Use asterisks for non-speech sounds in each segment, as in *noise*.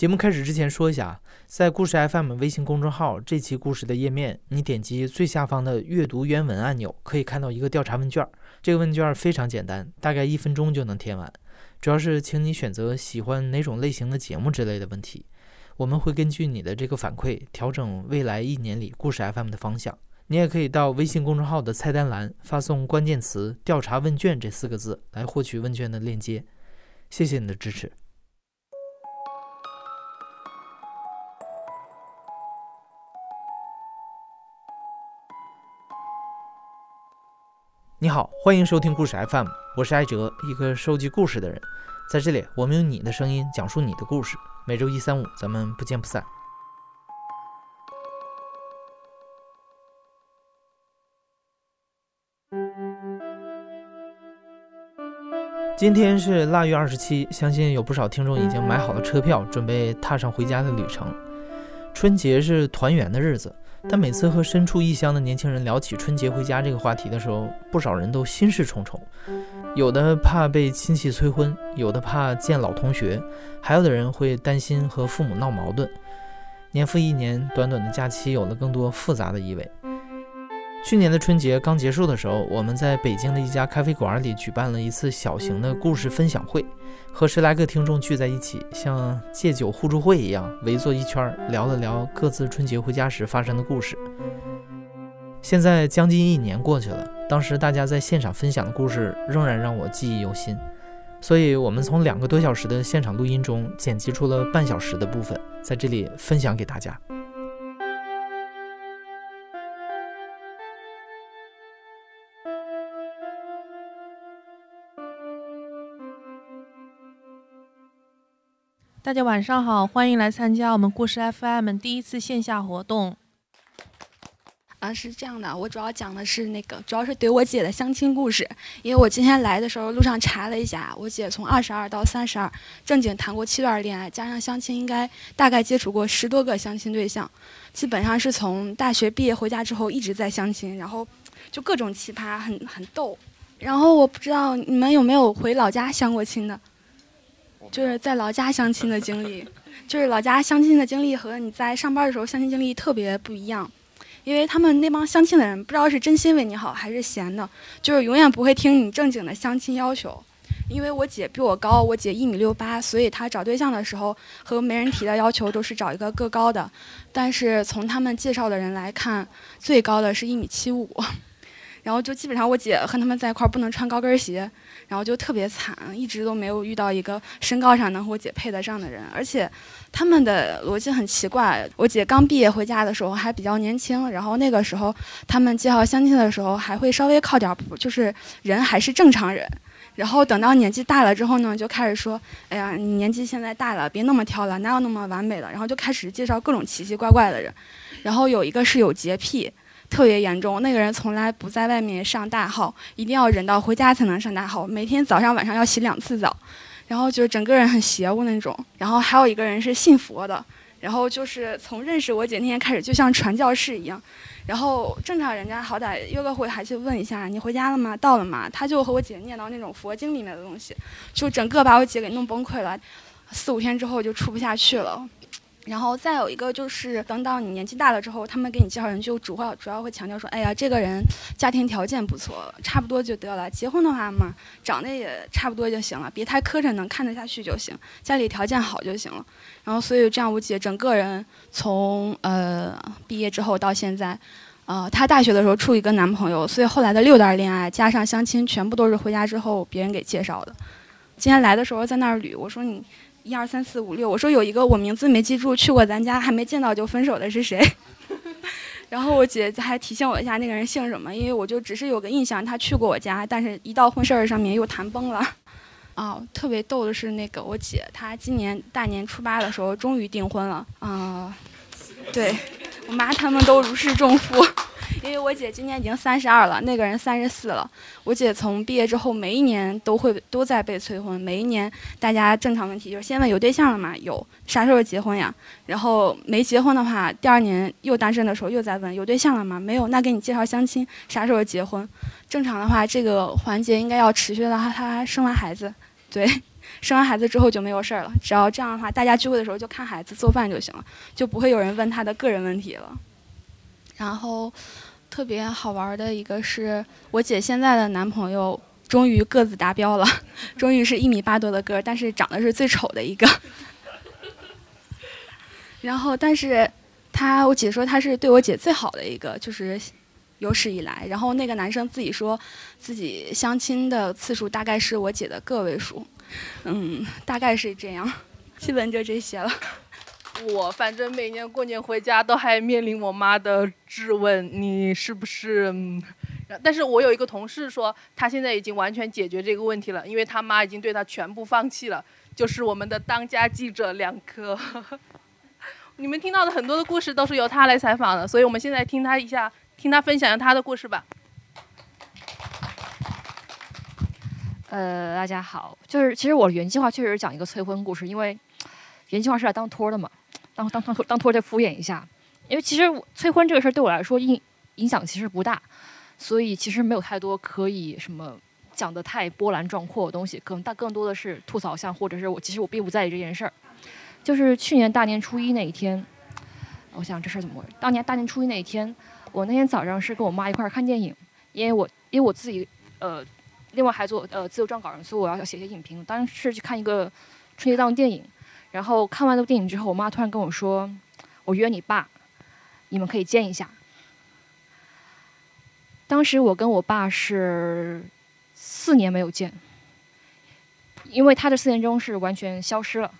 节目开始之前说一下，在故事 FM 微信公众号这期故事的页面，你点击最下方的阅读原文按钮，可以看到一个调查问卷。这个问卷非常简单，大概一分钟就能填完。主要是请你选择喜欢哪种类型的节目之类的问题，我们会根据你的这个反馈调整未来一年里故事 FM 的方向。你也可以到微信公众号的菜单栏发送关键词“调查问卷”这四个字来获取问卷的链接。谢谢你的支持。你好，欢迎收听故事 FM，我是艾哲，一个收集故事的人。在这里，我们用你的声音讲述你的故事。每周一、三、五，咱们不见不散。今天是腊月二十七，相信有不少听众已经买好了车票，准备踏上回家的旅程。春节是团圆的日子。但每次和身处异乡的年轻人聊起春节回家这个话题的时候，不少人都心事重重，有的怕被亲戚催婚，有的怕见老同学，还有的人会担心和父母闹矛盾。年复一年，短短的假期有了更多复杂的意味。去年的春节刚结束的时候，我们在北京的一家咖啡馆里举办了一次小型的故事分享会，和十来个听众聚在一起，像戒酒互助会一样，围坐一圈聊了聊各自春节回家时发生的故事。现在将近一年过去了，当时大家在现场分享的故事仍然让我记忆犹新，所以我们从两个多小时的现场录音中剪辑出了半小时的部分，在这里分享给大家。大家晚上好，欢迎来参加我们故事 FM 第一次线下活动。啊，是这样的，我主要讲的是那个，主要是怼我姐的相亲故事。因为我今天来的时候，路上查了一下，我姐从二十二到三十二，正经谈过七段恋爱，加上相亲，应该大概接触过十多个相亲对象，基本上是从大学毕业回家之后一直在相亲，然后就各种奇葩，很很逗。然后我不知道你们有没有回老家相过亲的。就是在老家相亲的经历，就是老家相亲的经历和你在上班的时候相亲经历特别不一样，因为他们那帮相亲的人不知道是真心为你好还是闲的，就是永远不会听你正经的相亲要求。因为我姐比我高，我姐一米六八，所以她找对象的时候和媒人提的要求都是找一个个高的，但是从他们介绍的人来看，最高的是一米七五，*laughs* 然后就基本上我姐和他们在一块儿不能穿高跟鞋。然后就特别惨，一直都没有遇到一个身高上能和我姐配得上的人，而且他们的逻辑很奇怪。我姐刚毕业回家的时候还比较年轻，然后那个时候他们介绍相亲的时候还会稍微靠点谱，就是人还是正常人。然后等到年纪大了之后呢，就开始说：“哎呀，你年纪现在大了，别那么挑了，哪有那么完美的？”然后就开始介绍各种奇奇怪怪的人。然后有一个是有洁癖。特别严重，那个人从来不在外面上大号，一定要忍到回家才能上大号。每天早上晚上要洗两次澡，然后就整个人很邪乎那种。然后还有一个人是信佛的，然后就是从认识我姐那天开始，就像传教士一样。然后正常人家好歹约个会还去问一下你回家了吗？到了吗？他就和我姐念叨那种佛经里面的东西，就整个把我姐给弄崩溃了。四五天之后就出不下去了。然后再有一个就是，等到你年纪大了之后，他们给你介绍人就主要主要会强调说，哎呀，这个人家庭条件不错，差不多就得了。结婚的话嘛，长得也差不多就行了，别太磕碜，能看得下去就行，家里条件好就行了。然后所以这样，我姐整个人从呃毕业之后到现在，呃，她大学的时候处一个男朋友，所以后来的六段恋爱加上相亲，全部都是回家之后别人给介绍的。今天来的时候在那儿捋，我说你。一二三四五六，我说有一个我名字没记住，去过咱家还没见到就分手的是谁？*laughs* 然后我姐还提醒我一下那个人姓什么，因为我就只是有个印象，他去过我家，但是一到婚事儿上面又谈崩了。啊，特别逗的是那个我姐，她今年大年初八的时候终于订婚了。啊，对我妈他们都如释重负。因为我姐今年已经三十二了，那个人三十四了。我姐从毕业之后，每一年都会都在被催婚。每一年大家正常问题就是先问有对象了吗？有，啥时候结婚呀？然后没结婚的话，第二年又单身的时候又在问有对象了吗？没有，那给你介绍相亲，啥时候结婚？正常的话，这个环节应该要持续到她生完孩子，对。生完孩子之后就没有事儿了。只要这样的话，大家聚会的时候就看孩子做饭就行了，就不会有人问他的个人问题了。然后特别好玩的一个是我姐现在的男朋友终于个子达标了，*laughs* 终于是一米八多的个，但是长得是最丑的一个。*laughs* 然后，但是他我姐说他是对我姐最好的一个，就是有史以来。然后那个男生自己说自己相亲的次数大概是我姐的个位数，嗯，大概是这样，基本就这些了。我反正每年过年回家都还面临我妈的质问，你是不是？嗯但是我有一个同事说，他现在已经完全解决这个问题了，因为他妈已经对他全部放弃了，就是我们的当家记者梁科。*laughs* 你们听到的很多的故事都是由他来采访的，所以我们现在听他一下，听他分享一下他的故事吧。呃，大家好，就是其实我原计划确实讲一个催婚故事，因为原计划是来当托的嘛，当当当托当托再敷衍一下，因为其实催婚这个事儿对我来说影影响其实不大，所以其实没有太多可以什么讲的太波澜壮阔的东西，可能但更多的是吐槽项，或者是我其实我并不在意这件事儿。就是去年大年初一那一天，我想这事儿怎么回事？当年大年初一那一天，我那天早上是跟我妈一块儿看电影，因为我因为我自己呃，另外还做呃自由撰稿人，所以我要写些影评。当时是去看一个春节档电影，然后看完那部电影之后，我妈突然跟我说：“我约你爸，你们可以见一下。”当时我跟我爸是四年没有见，因为他的四年中是完全消失了。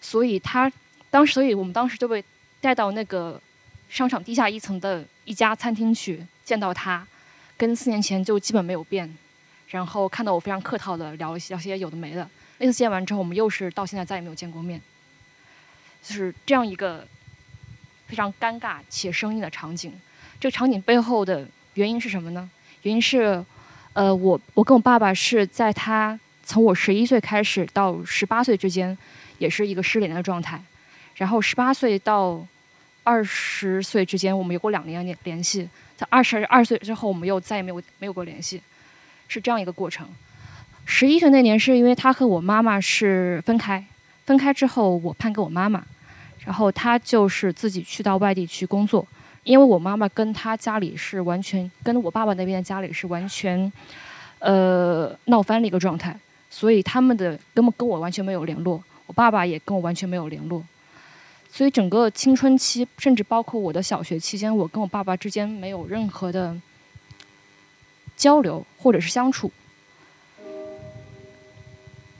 所以他当时，所以我们当时就被带到那个商场地下一层的一家餐厅去见到他，跟四年前就基本没有变。然后看到我非常客套的聊一些些有的没的。那次见完之后，我们又是到现在再也没有见过面。就是这样一个非常尴尬且生硬的场景。这个场景背后的原因是什么呢？原因是，呃，我我跟我爸爸是在他从我十一岁开始到十八岁之间。也是一个失联的状态，然后十八岁到二十岁之间，我们有过两年联联系，在二十二岁之后，我们又再也没有没有过联系，是这样一个过程。十一岁那年，是因为他和我妈妈是分开，分开之后我判给我妈妈，然后他就是自己去到外地去工作，因为我妈妈跟他家里是完全跟我爸爸那边的家里是完全，呃闹翻了一个状态，所以他们的根本跟我完全没有联络。我爸爸也跟我完全没有联络，所以整个青春期，甚至包括我的小学期间，我跟我爸爸之间没有任何的交流或者是相处。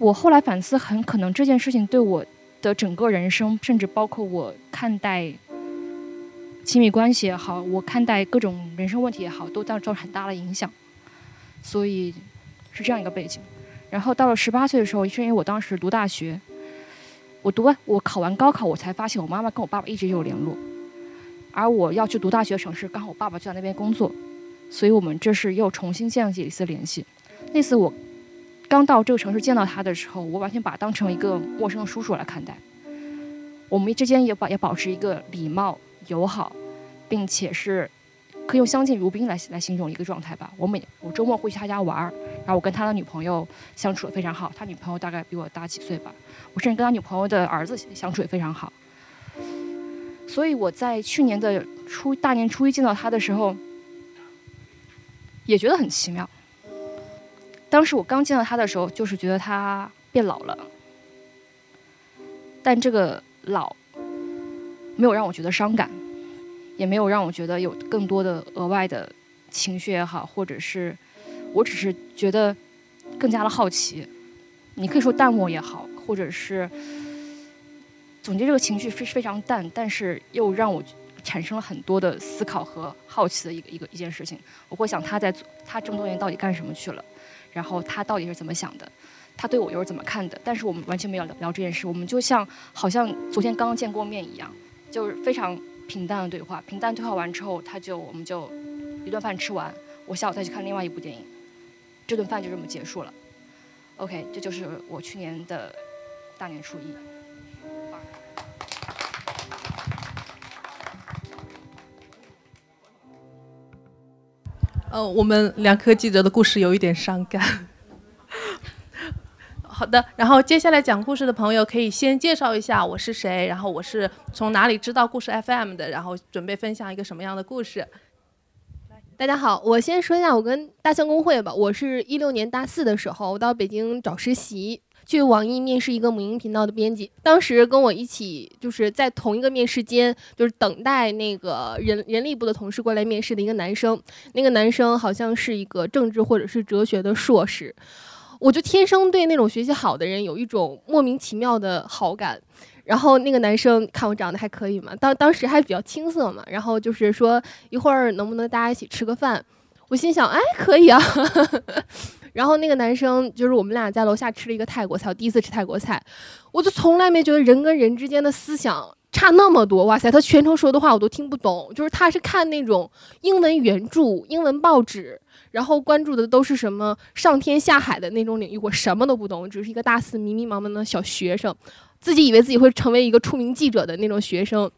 我后来反思，很可能这件事情对我的整个人生，甚至包括我看待亲密关系也好，我看待各种人生问题也好，都造造成很大的影响。所以是这样一个背景。然后到了十八岁的时候，是因为我当时读大学。我读完，我考完高考，我才发现我妈妈跟我爸爸一直有联络，而我要去读大学的城市，刚好我爸爸就在那边工作，所以我们这是又重新建立一次联系。那次我刚到这个城市见到他的时候，我完全把他当成一个陌生的叔叔来看待。我们之间也保也保持一个礼貌、友好，并且是。可以用相敬如宾来来形容一个状态吧。我每我周末会去他家玩儿，然后我跟他的女朋友相处的非常好。他女朋友大概比我大几岁吧。我甚至跟他女朋友的儿子相处也非常好。所以我在去年的初大年初一见到他的时候，也觉得很奇妙。当时我刚见到他的时候，就是觉得他变老了，但这个老没有让我觉得伤感。也没有让我觉得有更多的额外的情绪也好，或者是我只是觉得更加的好奇。你可以说淡漠也好，或者是总结这个情绪非非常淡，但是又让我产生了很多的思考和好奇的一个一个一件事情。我会想他在他这么多年到底干什么去了，然后他到底是怎么想的，他对我又是怎么看的？但是我们完全没有聊聊这件事，我们就像好像昨天刚刚见过面一样，就是非常。平淡的对话，平淡对话完之后，他就我们就一顿饭吃完，我下午再去看另外一部电影，这顿饭就这么结束了。OK，这就是我去年的大年初一。呃，我们两科记者的故事有一点伤感。*laughs* 好的，然后接下来讲故事的朋友可以先介绍一下我是谁，然后我是从哪里知道故事 FM 的，然后准备分享一个什么样的故事。大家好，我先说一下我跟大象公会吧。我是一六年大四的时候，我到北京找实习，去网易面试一个母婴频道的编辑。当时跟我一起就是在同一个面试间，就是等待那个人人力部的同事过来面试的一个男生。那个男生好像是一个政治或者是哲学的硕士，我就天生对那种学习好的人有一种莫名其妙的好感。然后那个男生看我长得还可以嘛，当当时还比较青涩嘛，然后就是说一会儿能不能大家一起吃个饭？我心想，哎，可以啊。*laughs* 然后那个男生就是我们俩在楼下吃了一个泰国菜，我第一次吃泰国菜，我就从来没觉得人跟人之间的思想差那么多。哇塞，他全程说的话我都听不懂，就是他是看那种英文原著、英文报纸，然后关注的都是什么上天下海的那种领域，我什么都不懂，只是一个大四迷迷茫茫的小学生。自己以为自己会成为一个出名记者的那种学生，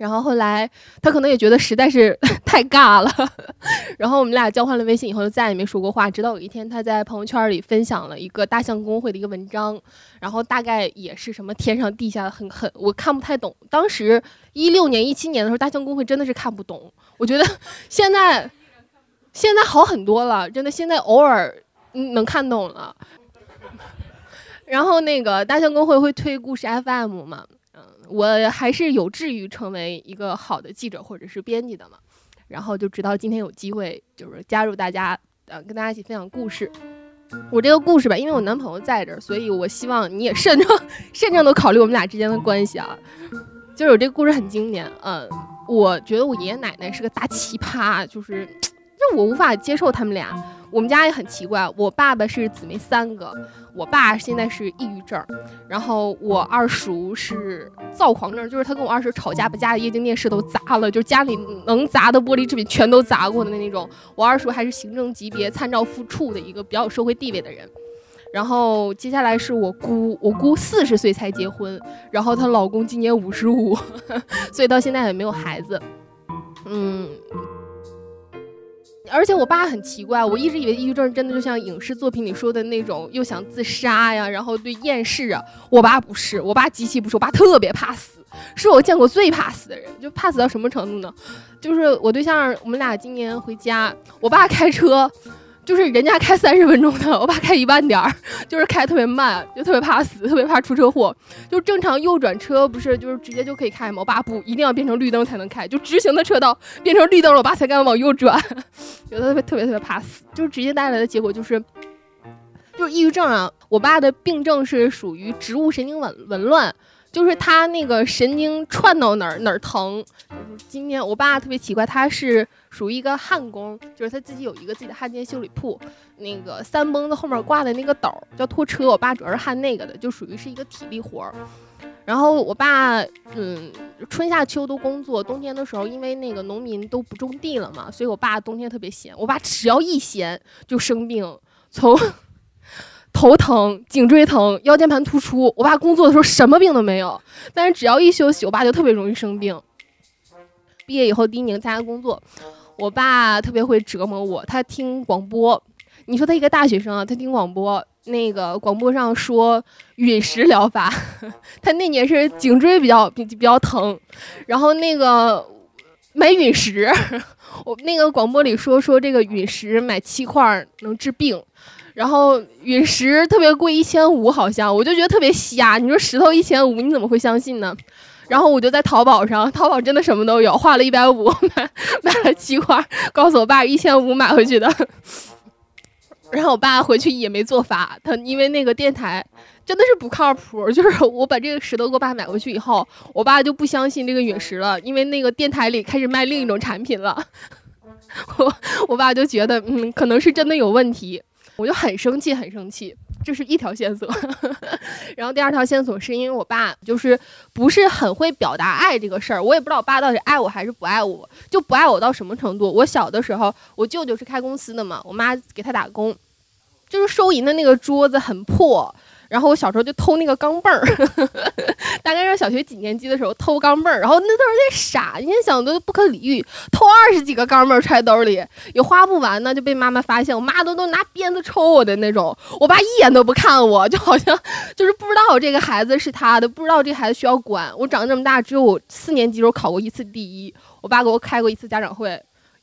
然后后来他可能也觉得实在是 *laughs* 太尬了，*laughs* 然后我们俩交换了微信以后就再也没说过话。直到有一天他在朋友圈里分享了一个大象公会的一个文章，然后大概也是什么天上地下很很，我看不太懂。当时一六年一七年的时候，大象公会真的是看不懂。我觉得现在现在好很多了，真的现在偶尔能看懂了。*laughs* 然后那个大象公会会推故事 FM 嘛，我还是有志于成为一个好的记者或者是编辑的嘛，然后就直到今天有机会就是加入大家，呃，跟大家一起分享故事。我这个故事吧，因为我男朋友在这儿，所以我希望你也慎重 *laughs* 慎重的考虑我们俩之间的关系啊。就是我这个故事很经典，嗯，我觉得我爷爷奶奶是个大奇葩，就是，就我无法接受他们俩。我们家也很奇怪，我爸爸是姊妹三个。我爸现在是抑郁症，然后我二叔是躁狂症，就是他跟我二叔吵架，把家里液晶电视都砸了，就家里能砸的玻璃制品全都砸过的那种。我二叔还是行政级别参照副处的一个比较有社会地位的人。然后接下来是我姑，我姑四十岁才结婚，然后她老公今年五十五，*laughs* 所以到现在也没有孩子。嗯。而且我爸很奇怪，我一直以为抑郁症真的就像影视作品里说的那种，又想自杀呀，然后对厌世啊。我爸不是，我爸极其不是，我爸特别怕死，是我见过最怕死的人。就怕死到什么程度呢？就是我对象，我们俩今年回家，我爸开车。就是人家开三十分钟的，我爸开一万点儿，就是开特别慢，就特别怕死，特别怕出车祸。就正常右转车不是就是直接就可以开吗？我爸不一定要变成绿灯才能开，就直行的车道变成绿灯了，我爸才敢往右转。*laughs* 觉得特别特别特别怕死，就是直接带来的结果就是，就是抑郁症啊。我爸的病症是属于植物神经紊紊乱。就是他那个神经串到哪儿哪儿疼。就是今天我爸特别奇怪，他是属于一个焊工，就是他自己有一个自己的焊接修理铺。那个三蹦子后面挂的那个斗叫拖车，我爸主要是焊那个的，就属于是一个体力活儿。然后我爸嗯春夏秋都工作，冬天的时候因为那个农民都不种地了嘛，所以我爸冬天特别闲。我爸只要一闲就生病，从。头疼、颈椎疼、腰间盘突出。我爸工作的时候什么病都没有，但是只要一休息，我爸就特别容易生病。毕业以后第一年参加工作，我爸特别会折磨我。他听广播，你说他一个大学生啊，他听广播，那个广播上说陨石疗法。*laughs* 他那年是颈椎比较比比较疼，然后那个买陨石，*laughs* 我那个广播里说说这个陨石买七块能治病。然后陨石特别贵，一千五好像，我就觉得特别瞎。你说石头一千五，你怎么会相信呢？然后我就在淘宝上，淘宝真的什么都有，花了一百五买买了七块，告诉我爸一千五买回去的。*laughs* 然后我爸回去也没做法，他因为那个电台真的是不靠谱。就是我把这个石头给我爸买回去以后，我爸就不相信这个陨石了，因为那个电台里开始卖另一种产品了。*laughs* 我我爸就觉得，嗯，可能是真的有问题。我就很生气，很生气，这是一条线索。*laughs* 然后第二条线索是因为我爸就是不是很会表达爱这个事儿，我也不知道我爸到底爱我还是不爱我，就不爱我到什么程度。我小的时候，我舅舅是开公司的嘛，我妈给他打工，就是收银的那个桌子很破。然后我小时候就偷那个钢镚儿，*laughs* 大概上小学几年级的时候偷钢镚儿，然后那都是在傻，你想都不可理喻，偷二十几个钢镚儿揣兜里，也花不完呢，就被妈妈发现，我妈都都拿鞭子抽我的那种，我爸一眼都不看我，就好像就是不知道这个孩子是他的，不知道这孩子需要管。我长这么大，只有我四年级时候考过一次第一，我爸给我开过一次家长会。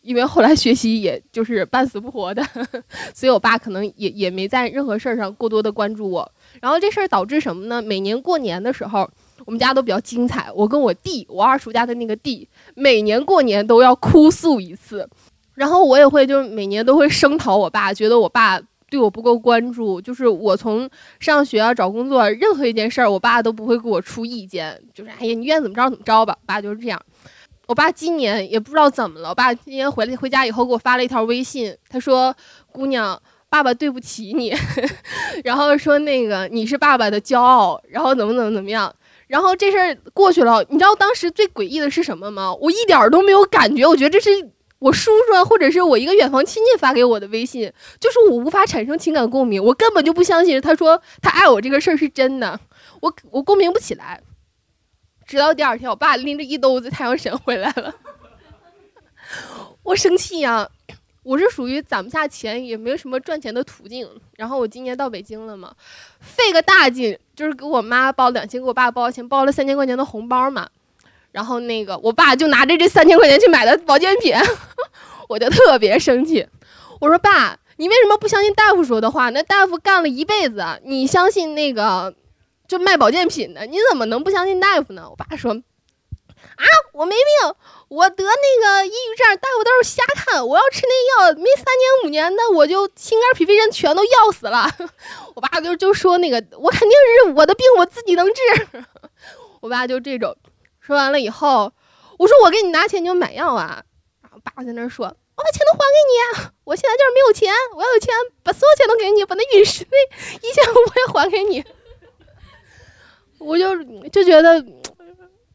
因为后来学习也就是半死不活的，*laughs* 所以我爸可能也也没在任何事儿上过多的关注我。然后这事儿导致什么呢？每年过年的时候，我们家都比较精彩。我跟我弟，我二叔家的那个弟，每年过年都要哭诉一次。然后我也会就是每年都会声讨我爸，觉得我爸对我不够关注。就是我从上学啊、找工作，任何一件事儿，我爸都不会给我出意见。就是哎呀，你愿怎么着怎么着吧。我爸就是这样。我爸今年也不知道怎么了，我爸今年回来回家以后给我发了一条微信，他说：“姑娘，爸爸对不起你，*laughs* 然后说那个你是爸爸的骄傲，然后怎么怎么怎么样。”然后这事儿过去了，你知道当时最诡异的是什么吗？我一点都没有感觉，我觉得这是我叔叔或者是我一个远房亲戚发给我的微信，就是我无法产生情感共鸣，我根本就不相信他说他爱我这个事儿是真的，我我共鸣不起来。直到第二天，我爸拎着一兜子太阳神回来了，*laughs* 我生气呀！我是属于攒不下钱，也没有什么赚钱的途径。然后我今年到北京了嘛，费个大劲，就是给我妈包两千，给我爸包钱，包了三千块钱的红包嘛。然后那个我爸就拿着这三千块钱去买的保健品，*laughs* 我就特别生气。我说爸，你为什么不相信大夫说的话？那大夫干了一辈子，你相信那个？就卖保健品的，你怎么能不相信大夫呢？我爸说：“啊，我没病，我得那个抑郁症，大夫都是瞎看。我要吃那药，没三年五年的，我就心肝脾肺肾全都要死了。*laughs* ”我爸就就说那个，我肯定是我的病我自己能治。*laughs* 我爸就这种，说完了以后，我说我给你拿钱你就买药啊。然后爸在那说：“我把钱都还给你，我现在就是没有钱，我要有钱把所有钱都给你，把那饮食费一千五也还给你。”我就就觉得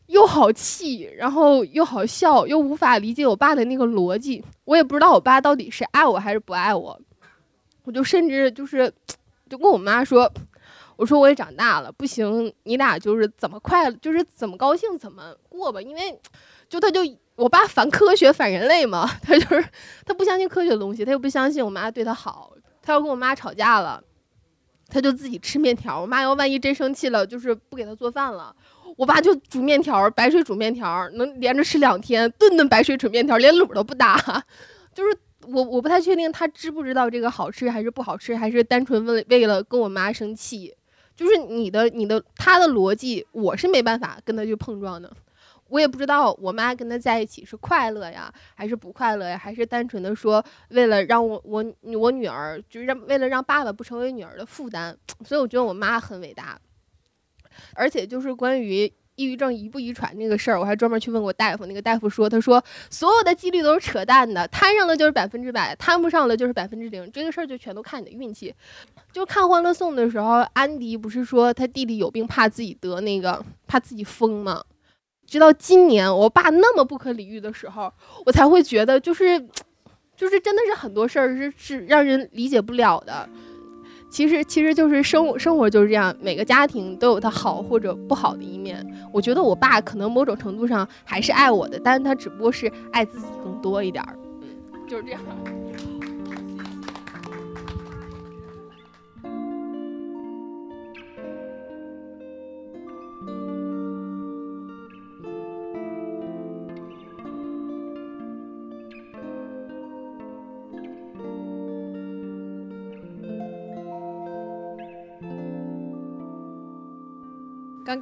又好气，然后又好笑，又无法理解我爸的那个逻辑。我也不知道我爸到底是爱我还是不爱我。我就甚至就是就跟我妈说：“我说我也长大了，不行，你俩就是怎么快乐，就是怎么高兴怎么过吧。因为就他就我爸反科学反人类嘛，他就是他不相信科学的东西，他又不相信我妈对他好，他要跟我妈吵架了。”他就自己吃面条，我妈要万一真生气了，就是不给他做饭了，我爸就煮面条，白水煮面条，能连着吃两天，顿顿白水煮面条，连卤都不搭。就是我我不太确定他知不知道这个好吃还是不好吃，还是单纯为为了跟我妈生气。就是你的你的他的逻辑，我是没办法跟他去碰撞的。我也不知道我妈跟他在一起是快乐呀，还是不快乐呀，还是单纯的说为了让我我我女儿，就是让为了让爸爸不成为女儿的负担。所以我觉得我妈很伟大。而且就是关于抑郁症遗不遗传这个事儿，我还专门去问过大夫，那个大夫说，他说所有的几率都是扯淡的，摊上了就是百分之百，摊不上了就是百分之零，这个事儿就全都看你的运气。就看《欢乐颂》的时候，安迪不是说他弟弟有病，怕自己得那个，怕自己疯吗？直到今年，我爸那么不可理喻的时候，我才会觉得，就是，就是真的是很多事儿是是让人理解不了的。其实，其实就是生，生活就是这样，每个家庭都有它好或者不好的一面。我觉得我爸可能某种程度上还是爱我的，但是他只不过是爱自己更多一点儿。嗯，就是这样。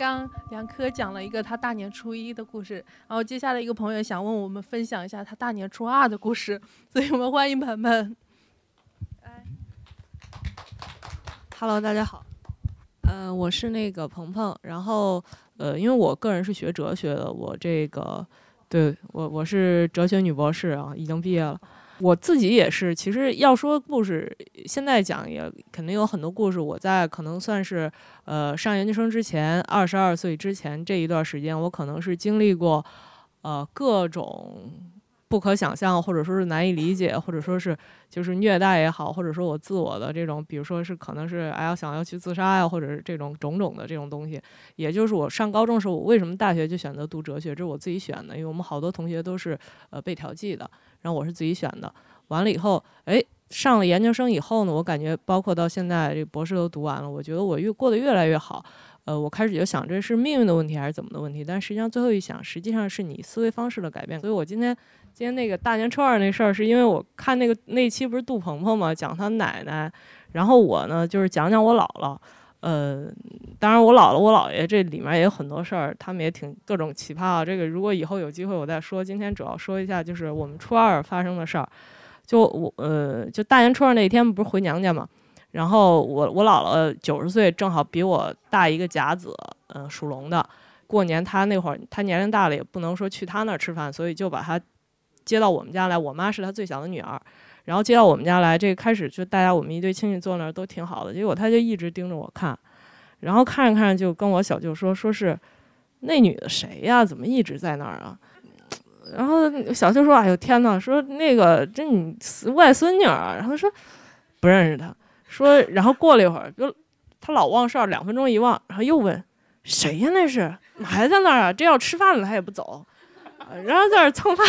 刚刚梁科讲了一个他大年初一的故事，然后接下来一个朋友想问我们分享一下他大年初二的故事，*laughs* 所以我们欢迎鹏鹏。哎，Hello，大家好，嗯，我是那个鹏鹏，然后呃，因为我个人是学哲学的，我这个对我我是哲学女博士啊，已经毕业了。我自己也是，其实要说故事，现在讲也肯定有很多故事。我在可能算是，呃，上研究生之前，二十二岁之前这一段时间，我可能是经历过，呃，各种不可想象，或者说是难以理解，或者说是就是虐待也好，或者说我自我的这种，比如说是可能是哎呀想要去自杀呀，或者是这种种种的这种东西，也就是我上高中的时候，我为什么大学就选择读哲学，这是我自己选的，因为我们好多同学都是呃被调剂的，然后我是自己选的。完了以后，哎，上了研究生以后呢，我感觉包括到现在这博士都读完了，我觉得我越过得越来越好。呃，我开始就想这是命运的问题还是怎么的问题，但实际上最后一想，实际上是你思维方式的改变。所以我今天。今天那个大年初二那事儿，是因为我看那个那期不是杜鹏鹏嘛，讲他奶奶，然后我呢就是讲讲我姥姥，呃，当然我姥姥我姥爷这里面也有很多事儿，他们也挺各种奇葩啊。这个如果以后有机会我再说，今天主要说一下就是我们初二发生的事儿。就我呃，就大年初二那天不是回娘家嘛，然后我我姥姥九十岁，正好比我大一个甲子，嗯，属龙的。过年他那会儿他年龄大了，也不能说去他那儿吃饭，所以就把他。接到我们家来，我妈是她最小的女儿，然后接到我们家来，这开始就大家我们一堆亲戚坐那儿都挺好的，结果他就一直盯着我看，然后看着看着就跟我小舅说，说是那女的谁呀？怎么一直在那儿啊？然后小舅说：“哎呦天呐，说那个这你外孙女儿。”然后说不认识她，说然后过了一会儿就他老忘事儿，两分钟一忘，然后又问谁呀？那是怎么还在那儿啊？这要吃饭了他也不走，然后在那蹭饭。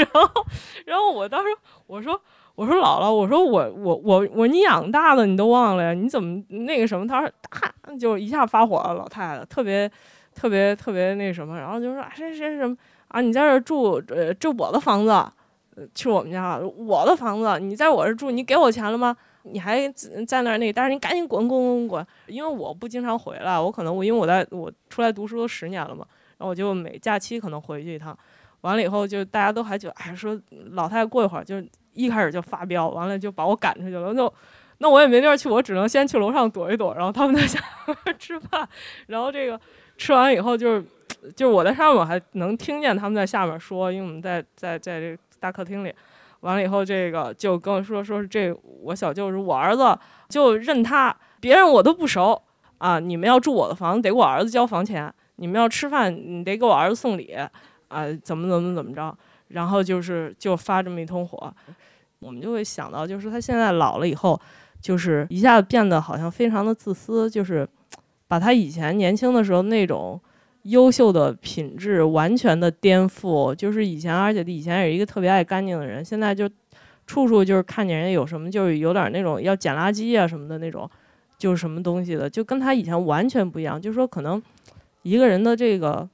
然后，然后我当时我说我说姥姥，我说我我我我你养大的你都忘了呀？你怎么那个什么？他说他就一下发火了，老太太特别特别特别那什么，然后就说谁谁什么啊？你在这住呃住我的房子，呃去我们家我的房子，你在我这住，你给我钱了吗？你还在那儿那？但是你赶紧滚滚滚滚！因为我不经常回来，我可能我因为我在我出来读书都十年了嘛，然后我就每假期可能回去一趟。完了以后，就大家都还觉得，哎，说老太太过一会儿就一开始就发飙，完了就把我赶出去了。就那我也没地儿去，我只能先去楼上躲一躲。然后他们在下面 *laughs* 吃饭，然后这个吃完以后，就是就是我在上面我还能听见他们在下面说，因为我们在在在这大客厅里。完了以后，这个就跟我说，说是这我小舅是我儿子，就认他，别人我都不熟啊。你们要住我的房子，得给我儿子交房钱；你们要吃饭，你得给我儿子送礼。啊，怎么怎么怎么着，然后就是就发这么一通火，我们就会想到，就是他现在老了以后，就是一下子变得好像非常的自私，就是把他以前年轻的时候那种优秀的品质完全的颠覆，就是以前，而且以前也是一个特别爱干净的人，现在就处处就是看见人家有什么，就是有点那种要捡垃圾啊什么的那种，就是什么东西的，就跟他以前完全不一样，就是说可能一个人的这个。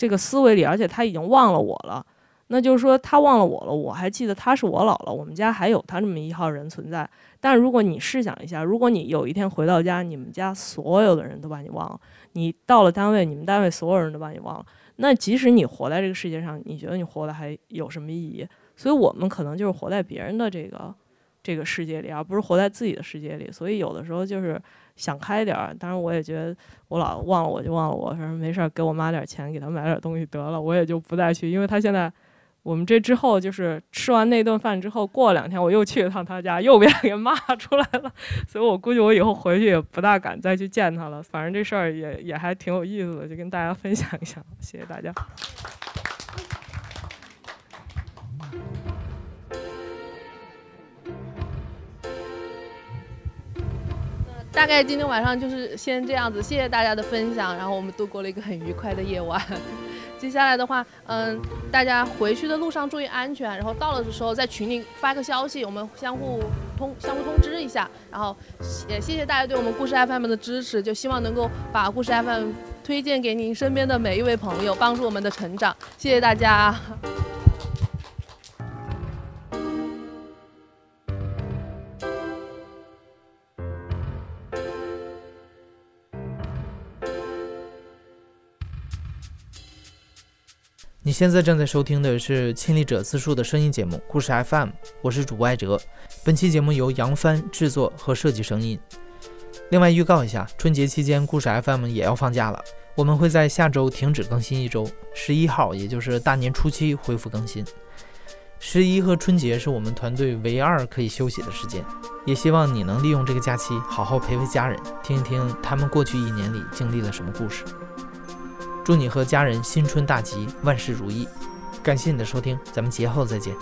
这个思维里，而且他已经忘了我了，那就是说他忘了我了。我还记得他是我姥姥，我们家还有他这么一号人存在。但如果你试想一下，如果你有一天回到家，你们家所有的人都把你忘了，你到了单位，你们单位所有人都把你忘了，那即使你活在这个世界上，你觉得你活的还有什么意义？所以我们可能就是活在别人的这个这个世界里，而不是活在自己的世界里。所以有的时候就是。想开点儿，当然我也觉得我老忘了我就忘了我，说没事儿，给我妈点钱，给她买点东西得了，我也就不再去，因为她现在我们这之后就是吃完那顿饭之后，过两天我又去一趟她家，又被她给骂出来了，*laughs* 所以我估计我以后回去也不大敢再去见她了。反正这事儿也也还挺有意思的，就跟大家分享一下，谢谢大家。大概今天晚上就是先这样子，谢谢大家的分享，然后我们度过了一个很愉快的夜晚。*laughs* 接下来的话，嗯，大家回去的路上注意安全，然后到了的时候在群里发个消息，我们相互通相互通知一下。然后也谢谢大家对我们故事 FM 的支持，就希望能够把故事 FM 推荐给您身边的每一位朋友，帮助我们的成长。谢谢大家。现在正在收听的是亲历者自述的声音节目《故事 FM》，我是主播艾哲。本期节目由杨帆制作和设计声音。另外预告一下，春节期间故事 FM 也要放假了，我们会在下周停止更新一周，十一号，也就是大年初七恢复更新。十一和春节是我们团队唯二可以休息的时间，也希望你能利用这个假期好好陪陪家人，听一听他们过去一年里经历了什么故事。祝你和家人新春大吉，万事如意！感谢你的收听，咱们节后再见。